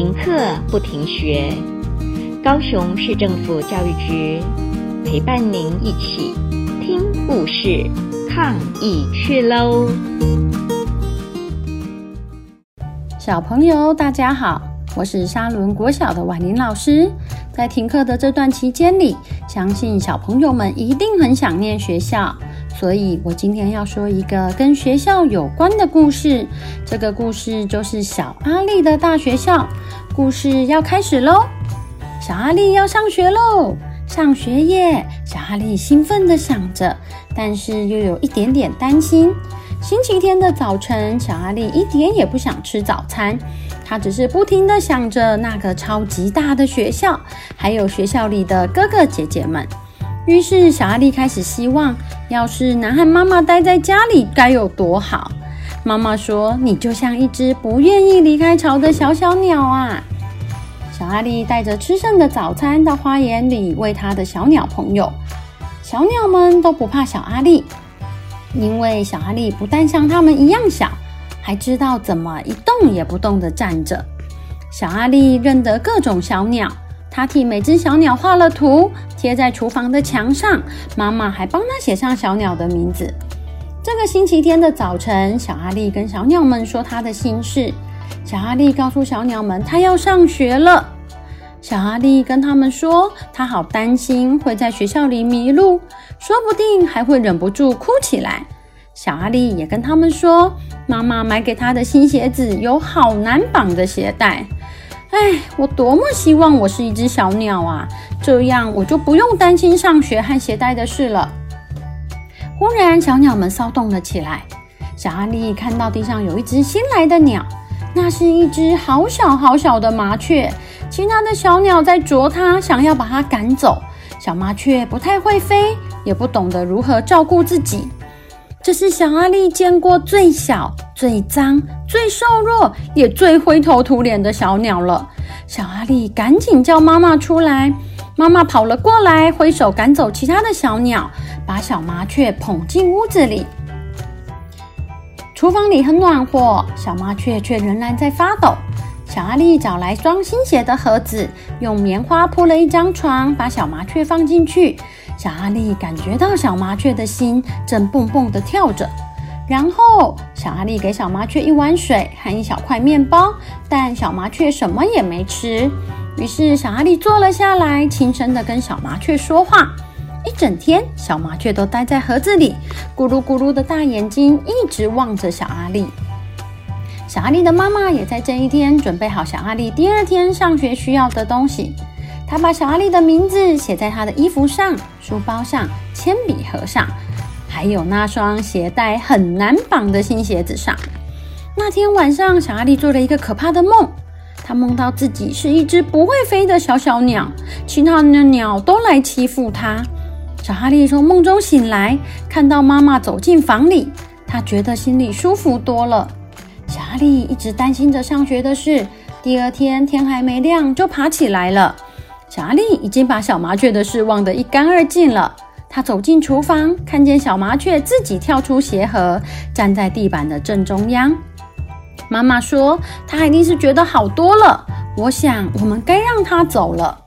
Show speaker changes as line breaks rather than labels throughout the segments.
停课不停学，高雄市政府教育局陪伴您一起听故事、抗疫去喽！
小朋友，大家好，我是沙仑国小的婉玲老师。在停课的这段期间里，相信小朋友们一定很想念学校。所以我今天要说一个跟学校有关的故事。这个故事就是小阿力的大学校。故事要开始喽！小阿力要上学喽，上学耶！小阿力兴奋地想着，但是又有一点点担心。星期天的早晨，小阿力一点也不想吃早餐，他只是不停地想着那个超级大的学校，还有学校里的哥哥姐姐们。于是，小阿力开始希望，要是能和妈妈待在家里，该有多好。妈妈说：“你就像一只不愿意离开巢的小小鸟啊！”小阿力带着吃剩的早餐到花园里喂他的小鸟朋友。小鸟们都不怕小阿力，因为小阿力不但像他们一样小，还知道怎么一动也不动地站着。小阿力认得各种小鸟。他替每只小鸟画了图，贴在厨房的墙上。妈妈还帮他写上小鸟的名字。这个星期天的早晨，小阿力跟小鸟们说他的心事。小阿力告诉小鸟们，他要上学了。小阿力跟他们说，他好担心会在学校里迷路，说不定还会忍不住哭起来。小阿力也跟他们说，妈妈买给他的新鞋子有好难绑的鞋带。哎，我多么希望我是一只小鸟啊！这样我就不用担心上学和携带的事了。忽然，小鸟们骚动了起来。小阿力看到地上有一只新来的鸟，那是一只好小好小的麻雀。其他的小鸟在啄它，想要把它赶走。小麻雀不太会飞，也不懂得如何照顾自己。这是小阿力见过最小、最脏、最瘦弱，也最灰头土脸的小鸟了。小阿力赶紧叫妈妈出来，妈妈跑了过来，挥手赶走其他的小鸟，把小麻雀捧进屋子里。厨房里很暖和，小麻雀却仍然在发抖。小阿力找来装新鞋的盒子，用棉花铺了一张床，把小麻雀放进去。小阿力感觉到小麻雀的心正蹦蹦地跳着，然后小阿力给小麻雀一碗水和一小块面包，但小麻雀什么也没吃。于是小阿力坐了下来，轻声地跟小麻雀说话。一整天，小麻雀都待在盒子里，咕噜咕噜的大眼睛一直望着小阿力。小阿力的妈妈也在这一天准备好小阿力第二天上学需要的东西。她把小阿力的名字写在他的衣服上、书包上、铅笔盒上，还有那双鞋带很难绑的新鞋子上。那天晚上，小阿力做了一个可怕的梦，他梦到自己是一只不会飞的小小鸟，其他的鸟都来欺负他。小阿力从梦中醒来，看到妈妈走进房里，他觉得心里舒服多了。小阿力一直担心着上学的事，第二天天还没亮就爬起来了。小阿力已经把小麻雀的事忘得一干二净了。他走进厨房，看见小麻雀自己跳出鞋盒，站在地板的正中央。妈妈说：“他一定是觉得好多了。”我想，我们该让他走了。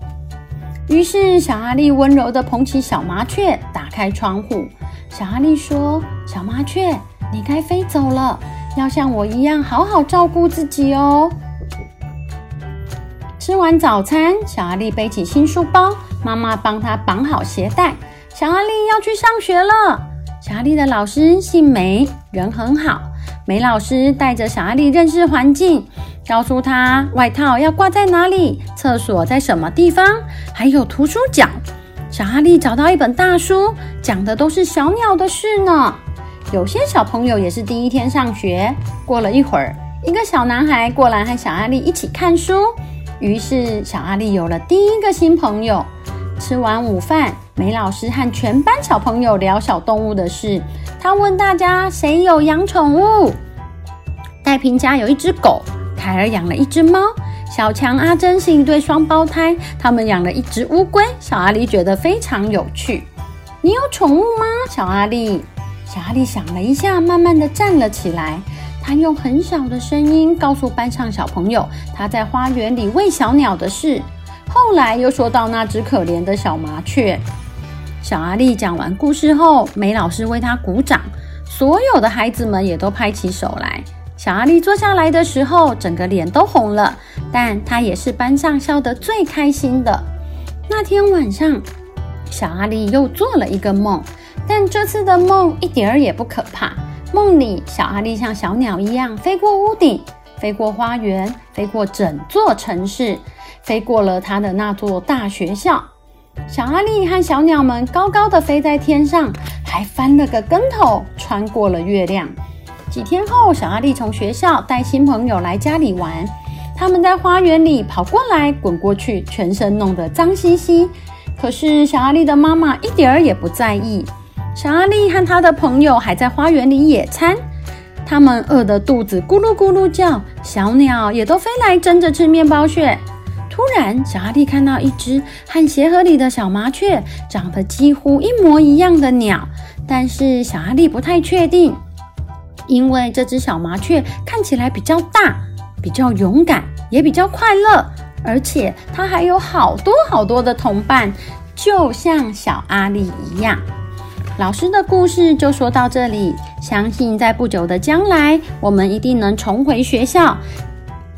于是，小阿力温柔地捧起小麻雀，打开窗户。小阿力说：“小麻雀，你该飞走了，要像我一样好好照顾自己哦。”吃完早餐，小阿力背起新书包，妈妈帮他绑好鞋带。小阿力要去上学了。小阿力的老师姓梅，人很好。梅老师带着小阿力认识环境，告诉他外套要挂在哪里，厕所在什么地方，还有图书角。小阿力找到一本大书，讲的都是小鸟的事呢。有些小朋友也是第一天上学。过了一会儿，一个小男孩过来和小阿力一起看书。于是，小阿力有了第一个新朋友。吃完午饭，梅老师和全班小朋友聊小动物的事。他问大家：“谁有养宠物？”戴平家有一只狗，凯尔养了一只猫，小强、阿珍是一对双胞胎，他们养了一只乌龟。小阿力觉得非常有趣。你有宠物吗？小阿力。小阿力想了一下，慢慢地站了起来。他用很小的声音告诉班上小朋友他在花园里喂小鸟的事。后来又说到那只可怜的小麻雀。小阿力讲完故事后，梅老师为他鼓掌，所有的孩子们也都拍起手来。小阿力坐下来的时候，整个脸都红了，但他也是班上笑得最开心的。那天晚上，小阿力又做了一个梦，但这次的梦一点儿也不可怕。梦里，小阿力像小鸟一样飞过屋顶，飞过花园，飞过整座城市，飞过了他的那座大学校。小阿力和小鸟们高高的飞在天上，还翻了个跟头，穿过了月亮。几天后，小阿力从学校带新朋友来家里玩，他们在花园里跑过来滚过去，全身弄得脏兮兮。可是小阿力的妈妈一点儿也不在意。小阿力和他的朋友还在花园里野餐，他们饿得肚子咕噜咕噜叫，小鸟也都飞来争着吃面包屑。突然，小阿力看到一只和鞋盒里的小麻雀长得几乎一模一样的鸟，但是小阿力不太确定，因为这只小麻雀看起来比较大，比较勇敢，也比较快乐，而且它还有好多好多的同伴，就像小阿力一样。老师的故事就说到这里，相信在不久的将来，我们一定能重回学校，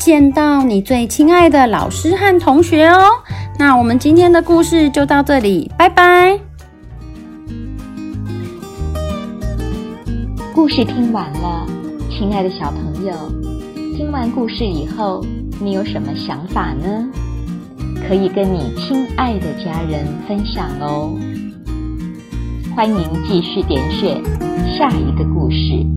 见到你最亲爱的老师和同学哦。那我们今天的故事就到这里，拜拜。
故事听完了，亲爱的小朋友，听完故事以后，你有什么想法呢？可以跟你亲爱的家人分享哦。欢迎继续点选下一个故事。